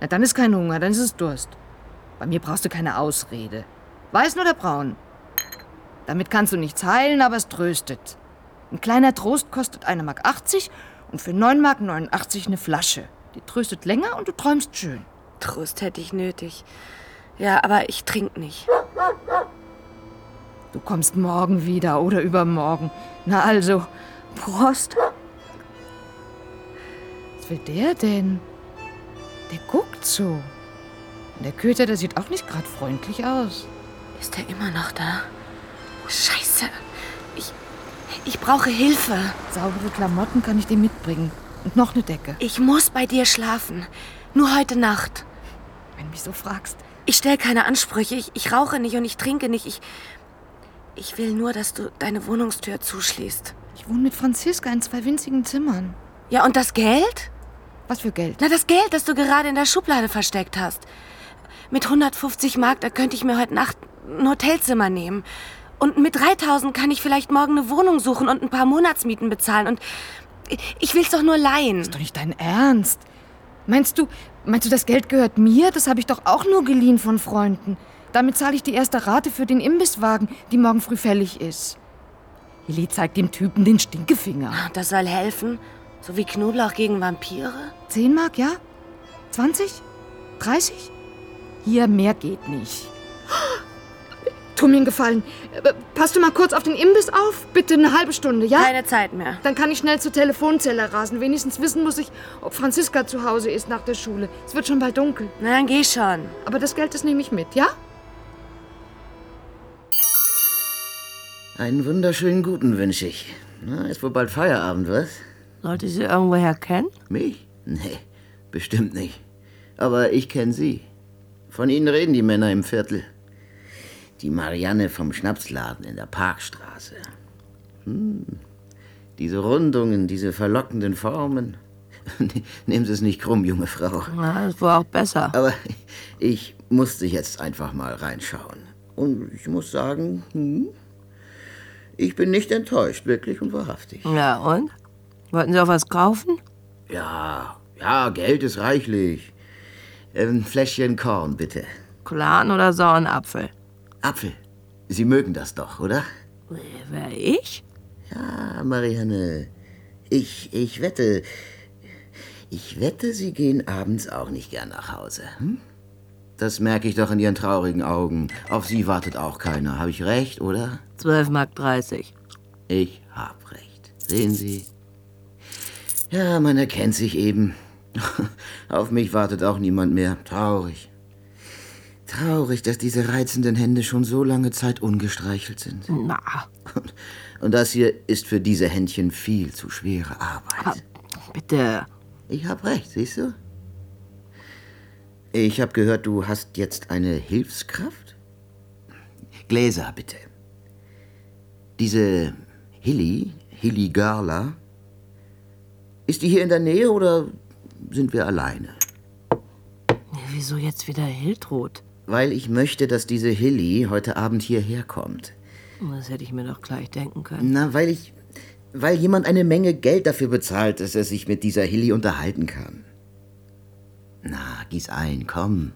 Na, dann ist kein Hunger, dann ist es Durst. Bei mir brauchst du keine Ausrede. Weißen oder braun? Damit kannst du nichts heilen, aber es tröstet. Ein kleiner Trost kostet 1,80 Mark und für 9,89 Mark eine Flasche. Die tröstet länger und du träumst schön. Trost hätte ich nötig. Ja, aber ich trinke nicht. Du kommst morgen wieder oder übermorgen. Na also, Prost. Was will der denn? Der guckt so. Und der Köter, der sieht auch nicht gerade freundlich aus. Ist er immer noch da? Oh, Scheiße. Ich, Ich brauche Hilfe. Saubere Klamotten kann ich dir mitbringen. Und noch eine Decke. Ich muss bei dir schlafen. Nur heute Nacht. Wenn du mich so fragst. Ich stelle keine Ansprüche. Ich, ich rauche nicht und ich trinke nicht. Ich, ich will nur, dass du deine Wohnungstür zuschließt. Ich wohne mit Franziska in zwei winzigen Zimmern. Ja, und das Geld? Was für Geld? Na, das Geld, das du gerade in der Schublade versteckt hast. Mit 150 Mark, da könnte ich mir heute Nacht ein Hotelzimmer nehmen. Und mit 3000 kann ich vielleicht morgen eine Wohnung suchen und ein paar Monatsmieten bezahlen. Und ich will's doch nur leihen. Ist doch nicht dein Ernst. Meinst du, meinst du, das Geld gehört mir? Das habe ich doch auch nur geliehen von Freunden. Damit zahle ich die erste Rate für den Imbisswagen, die morgen früh fällig ist. Lili zeigt dem Typen den Stinkefinger. Das soll helfen? So wie Knoblauch gegen Vampire? Zehn Mark, ja? 20? 30? Hier, mehr geht nicht. Tu mir einen Gefallen. Äh, Passt du mal kurz auf den Imbiss auf? Bitte eine halbe Stunde, ja? Keine Zeit mehr. Dann kann ich schnell zur Telefonzelle rasen. Wenigstens wissen muss ich, ob Franziska zu Hause ist nach der Schule. Es wird schon bald dunkel. Na, dann geh schon. Aber das Geld, das nehme ich mit, ja? Einen wunderschönen guten wünsche ich. Na, ist wohl bald Feierabend, was? Sollte sie irgendwoher kennen? Mich? Nee, bestimmt nicht. Aber ich kenne Sie. Von Ihnen reden die Männer im Viertel. Die Marianne vom Schnapsladen in der Parkstraße. Hm. Diese Rundungen, diese verlockenden Formen. Nehmen Sie es nicht krumm, junge Frau. Na, das war auch besser. Aber ich musste jetzt einfach mal reinschauen. Und ich muss sagen, hm, ich bin nicht enttäuscht, wirklich und wahrhaftig. Ja, und? Wollten Sie auch was kaufen? Ja, ja, Geld ist reichlich. Ein Fläschchen Korn, bitte. Clan oder sauren Apfel? Apfel. Sie mögen das doch, oder? Wer, ich? Ja, Marianne. Ich, ich wette. Ich wette, Sie gehen abends auch nicht gern nach Hause. Hm? Das merke ich doch in Ihren traurigen Augen. Auf Sie wartet auch keiner. Habe ich recht, oder? 12 Mark 30. Ich hab recht. Sehen Sie? Ja, man erkennt sich eben. Auf mich wartet auch niemand mehr. Traurig. Traurig, dass diese reizenden Hände schon so lange Zeit ungestreichelt sind. Na. Und das hier ist für diese Händchen viel zu schwere Arbeit. Bitte. Ich hab recht, siehst du? Ich hab gehört, du hast jetzt eine Hilfskraft? Gläser, bitte. Diese Hilly, Hilly Garla, ist die hier in der Nähe oder sind wir alleine? Wieso jetzt wieder Hiltrud? Weil ich möchte, dass diese Hilly heute Abend hierher kommt. Das hätte ich mir doch gleich denken können. Na, weil ich. Weil jemand eine Menge Geld dafür bezahlt, dass er sich mit dieser Hilly unterhalten kann. Na, gieß ein, komm.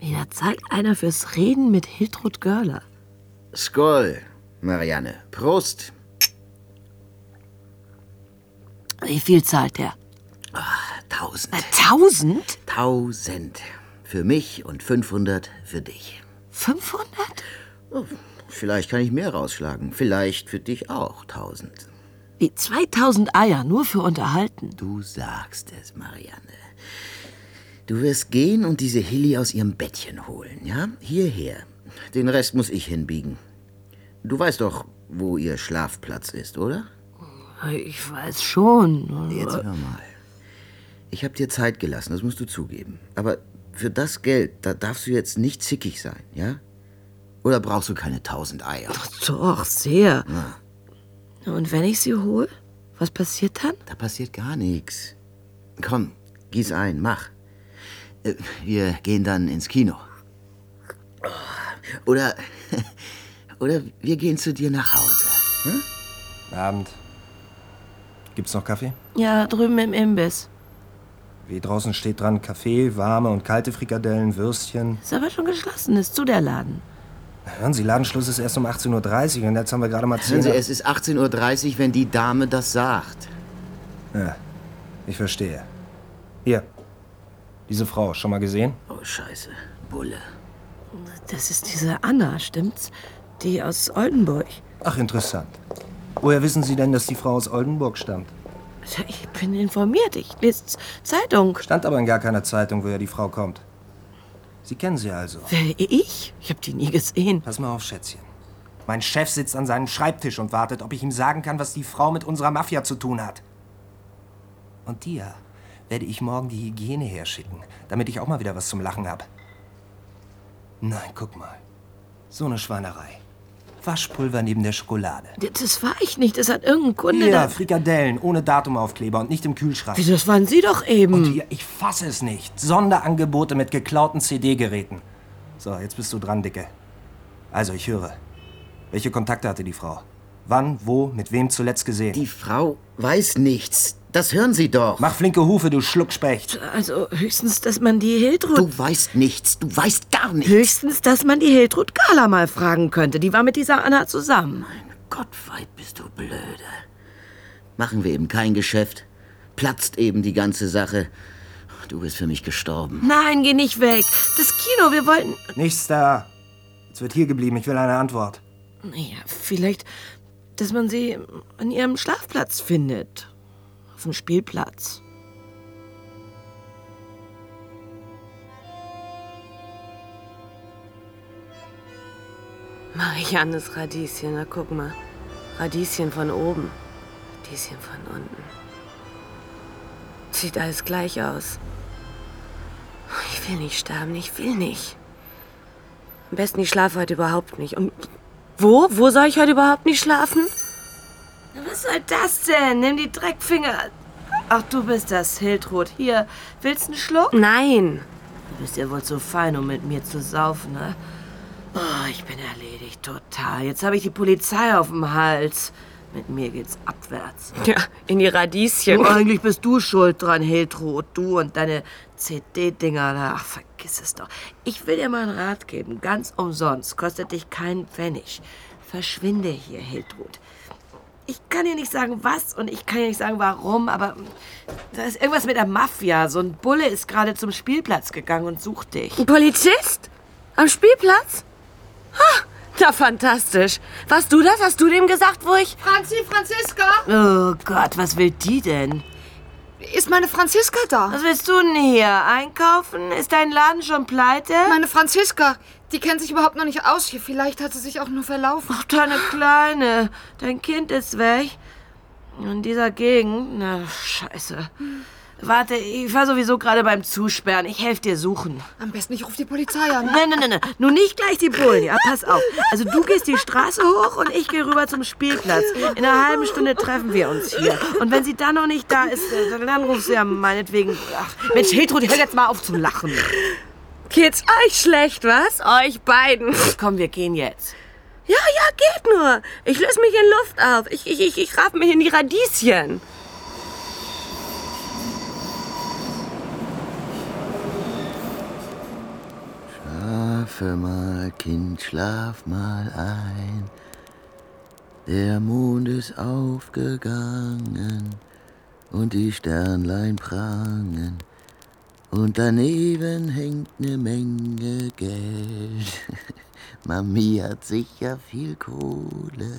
Wieder zahlt einer fürs Reden mit Hiltrud Görler. Skoll, Marianne. Prost. Wie viel zahlt der? Tausend. Tausend? Tausend. Für mich und 500 für dich. 500? Oh, vielleicht kann ich mehr rausschlagen. Vielleicht für dich auch tausend. Wie 2000 Eier nur für unterhalten. Du sagst es, Marianne. Du wirst gehen und diese Hilly aus ihrem Bettchen holen, ja? Hierher. Den Rest muss ich hinbiegen. Du weißt doch, wo ihr Schlafplatz ist, oder? Ich weiß schon. Jetzt hör mal. Ich hab dir Zeit gelassen, das musst du zugeben. Aber für das Geld, da darfst du jetzt nicht zickig sein, ja? Oder brauchst du keine tausend Eier? Doch, sehr. Na, Und wenn ich sie hole, was passiert dann? da passiert gar nichts. Komm, gieß ein, mach. Äh, Wir gehen dann ins Kino. Oder, oder wir gehen zu dir nach Hause. Hm? Abend. Gibt's noch Kaffee? Ja, drüben im Imbiss. Wie draußen steht dran Kaffee, warme und kalte Frikadellen, Würstchen. Ist aber schon geschlossen, ist zu der Laden. Hören Sie, Ladenschluss ist erst um 18.30 Uhr und jetzt haben wir gerade mal 10 Hören Sie, Uhr. es ist 18.30 Uhr, wenn die Dame das sagt. Ja, ich verstehe. Hier. Diese Frau, schon mal gesehen? Oh, scheiße. Bulle. Das ist diese Anna, stimmt's? Die aus Oldenburg. Ach, interessant. Woher wissen Sie denn, dass die Frau aus Oldenburg stammt? Ja, Ich bin informiert, ich lese Zeitung. Stand aber in gar keiner Zeitung, woher die Frau kommt. Sie kennen sie also. Wer, ich? Ich hab die nie gesehen. Pass mal auf, Schätzchen. Mein Chef sitzt an seinem Schreibtisch und wartet, ob ich ihm sagen kann, was die Frau mit unserer Mafia zu tun hat. Und dir werde ich morgen die Hygiene herschicken, damit ich auch mal wieder was zum Lachen hab. Nein, guck mal. So eine Schweinerei. Waschpulver neben der Schokolade. Das war ich nicht. Das hat irgendein Kunde Hier, da... Frikadellen ohne Datumaufkleber und nicht im Kühlschrank. Wie, Das waren Sie doch eben. Und hier, ich fasse es nicht. Sonderangebote mit geklauten CD-Geräten. So, jetzt bist du dran, Dicke. Also, ich höre. Welche Kontakte hatte die Frau? Wann, wo, mit wem zuletzt gesehen? Die Frau weiß nichts. Das hören Sie doch. Mach flinke Hufe, du Schluckspecht. Also höchstens, dass man die Hiltrud... Du weißt nichts. Du weißt gar nichts. Höchstens, dass man die Hiltrud Gala mal fragen könnte. Die war mit dieser Anna zusammen. Gottweit, bist du blöde. Machen wir eben kein Geschäft. Platzt eben die ganze Sache. Du bist für mich gestorben. Nein, geh nicht weg. Das Kino, wir wollten... Nichts da. Jetzt wird hier geblieben. Ich will eine Antwort. Naja, vielleicht, dass man sie an ihrem Schlafplatz findet. Auf dem Spielplatz. Mariannes Radieschen, na guck mal. Radieschen von oben, Radieschen von unten. Sieht alles gleich aus. Ich will nicht sterben, ich will nicht. Am besten, ich schlafe heute überhaupt nicht. Und wo? Wo soll ich heute überhaupt nicht schlafen? Was soll das denn? Nimm die Dreckfinger. Ach, du bist das, Hiltrud. Hier, willst du einen Schluck? Nein. Du bist ja wohl zu fein, um mit mir zu saufen, ne? Oh, ich bin erledigt, total. Jetzt habe ich die Polizei auf dem Hals. Mit mir geht's abwärts. Ja, in die Radieschen. Du, eigentlich bist du schuld dran, Hiltrud. Du und deine CD-Dinger. Ach, vergiss es doch. Ich will dir mal einen Rat geben. Ganz umsonst. Kostet dich keinen Pfennig. Verschwinde hier, Hiltrud. Ich kann dir nicht sagen, was und ich kann dir nicht sagen, warum, aber da ist irgendwas mit der Mafia. So ein Bulle ist gerade zum Spielplatz gegangen und sucht dich. Ein Polizist? Am Spielplatz? Ha, na fantastisch. Warst du das? Hast du dem gesagt, wo ich... Franzi, Franziska? Oh Gott, was will die denn? Ist meine Franziska da? Was willst du denn hier? Einkaufen? Ist dein Laden schon pleite? Meine Franziska, die kennt sich überhaupt noch nicht aus hier. Vielleicht hat sie sich auch nur verlaufen. Ach, deine Kleine. Dein Kind ist weg. In dieser Gegend? Na, scheiße. Warte, ich war sowieso gerade beim Zusperren. Ich helfe dir suchen. Am besten, ich rufe die Polizei an. Nein, nein, nein, nein. Nur nicht gleich die Bullen. Ja, pass auf. Also du gehst die Straße hoch und ich gehe rüber zum Spielplatz. In einer halben Stunde treffen wir uns hier. Und wenn sie dann noch nicht da ist, dann rufst du ja meinetwegen... Ach, Mensch, Hedro, hör jetzt mal auf zu lachen. Geht's euch schlecht, was? Euch beiden. Komm, wir gehen jetzt. Ja, ja, geht nur. Ich löse mich in Luft auf. Ich, ich, ich, ich raff mich in die Radieschen. Schlafe mal, Kind, schlaf mal ein. Der Mond ist aufgegangen und die Sternlein prangen. Und daneben hängt ne Menge Geld. Mami hat sicher viel Kohle.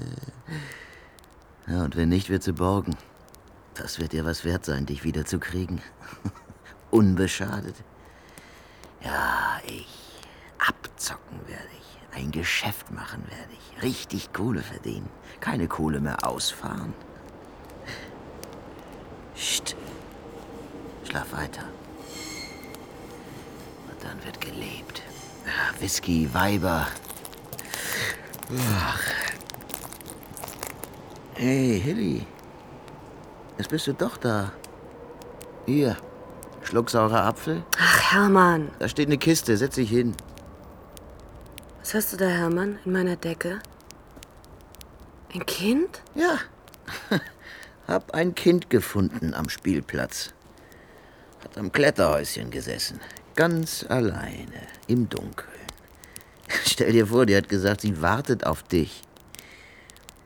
Ja, und wenn nicht, wird sie borgen. Das wird ihr was wert sein, dich wiederzukriegen. Unbeschadet. Ja, ich. Abzocken werde ich. Ein Geschäft machen werde ich. Richtig Kohle verdienen. Keine Kohle mehr ausfahren. Psst. Schlaf weiter. Dann wird gelebt. Whisky, Weiber. Ach. Hey, Hilly. Jetzt bist du doch da. Hier. Schlucksaurer Apfel. Ach, Hermann. Da steht eine Kiste. Setz dich hin. Was hast du da, Hermann, in meiner Decke? Ein Kind? Ja. Hab ein Kind gefunden am Spielplatz. Hat am Kletterhäuschen gesessen. Ganz alleine. Im Dunkeln. Stell dir vor, die hat gesagt, sie wartet auf dich.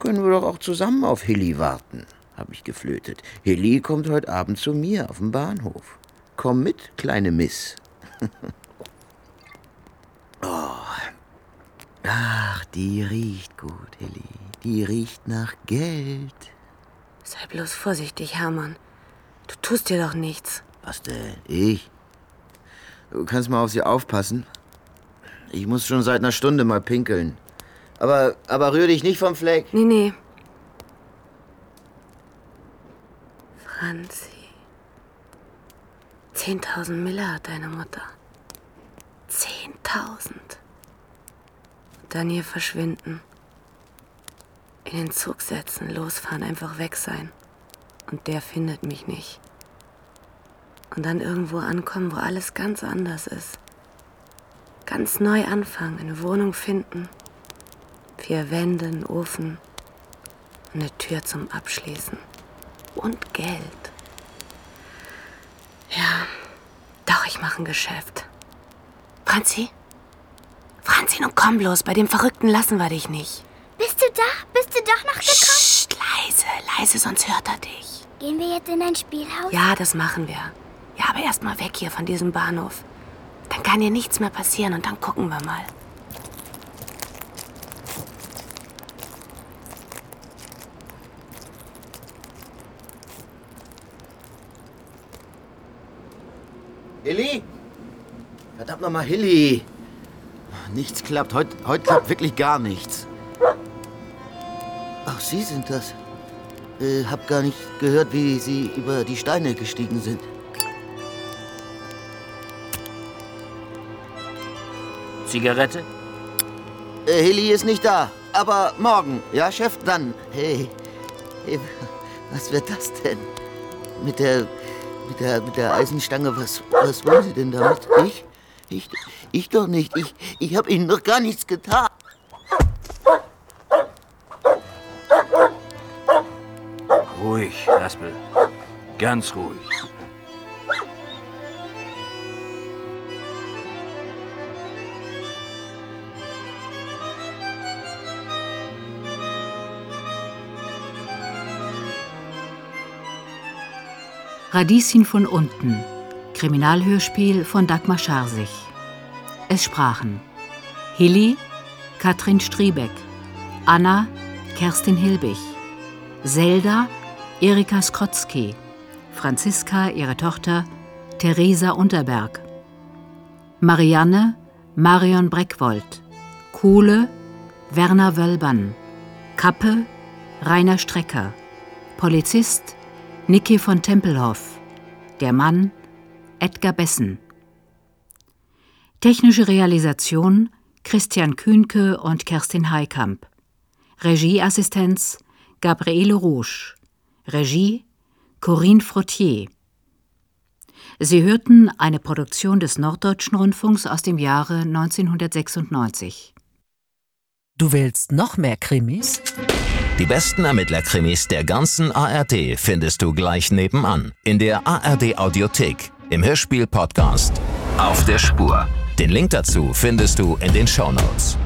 Können wir doch auch zusammen auf Hilly warten, hab ich geflötet. Hilly kommt heute Abend zu mir auf dem Bahnhof. Komm mit, kleine Miss. oh. Ach, die riecht gut, Hilly. Die riecht nach Geld. Sei bloß vorsichtig, Hermann. Du tust dir doch nichts. Was denn? Ich? Du kannst mal auf sie aufpassen. Ich muss schon seit einer Stunde mal pinkeln. Aber, aber rühr dich nicht vom Fleck. Nee, nee. Franzi. 10.000 Mille hat deine Mutter. 10.000. Dann hier verschwinden. In den Zug setzen, losfahren, einfach weg sein. Und der findet mich nicht. Und dann irgendwo ankommen, wo alles ganz anders ist. Ganz neu anfangen, eine Wohnung finden. Vier Wände, einen Ofen, eine Tür zum Abschließen. Und Geld. Ja, doch, ich mache ein Geschäft. Franzi? Franzi, nun komm bloß, bei dem Verrückten lassen wir dich nicht. Bist du da? Bist du doch noch gekommen? Psst, leise, leise, sonst hört er dich. Gehen wir jetzt in ein Spielhaus? Ja, das machen wir. Aber erst mal weg hier von diesem Bahnhof. Dann kann dir nichts mehr passieren und dann gucken wir mal. Hilly? Verdammt nochmal, Hilly. Nichts klappt. Heute, heute klappt wirklich gar nichts. Ach, Sie sind das. Äh, hab gar nicht gehört, wie Sie über die Steine gestiegen sind. Zigarette? Äh, Hilly ist nicht da. Aber morgen. Ja, Chef, dann. Hey. hey was wird das denn? Mit der. Mit der, mit der Eisenstange, was, was wollen Sie denn damit? Ich? Ich, ich doch nicht. Ich, ich habe Ihnen doch gar nichts getan. Ruhig, Haspel. Ganz ruhig. Radieschen von unten. Kriminalhörspiel von Dagmar Scharsich. Es sprachen Hilly, Katrin Striebeck, Anna, Kerstin Hilbig, Zelda, Erika Skrotzki, Franziska, ihre Tochter, Theresa Unterberg, Marianne, Marion Breckwold, Kuhle, Werner Wölbern, Kappe, Rainer Strecker, Polizist, Niki von Tempelhoff, der Mann, Edgar Bessen. Technische Realisation Christian Kühnke und Kerstin Heikamp. Regieassistenz Gabriele Rouge. Regie Corinne Frottier. Sie hörten eine Produktion des Norddeutschen Rundfunks aus dem Jahre 1996. Du willst noch mehr Krimis? Die besten Ermittlerkrimis der ganzen ARD findest du gleich nebenan in der ARD Audiothek im Hörspiel Podcast Auf der Spur. Den Link dazu findest du in den Show Notes.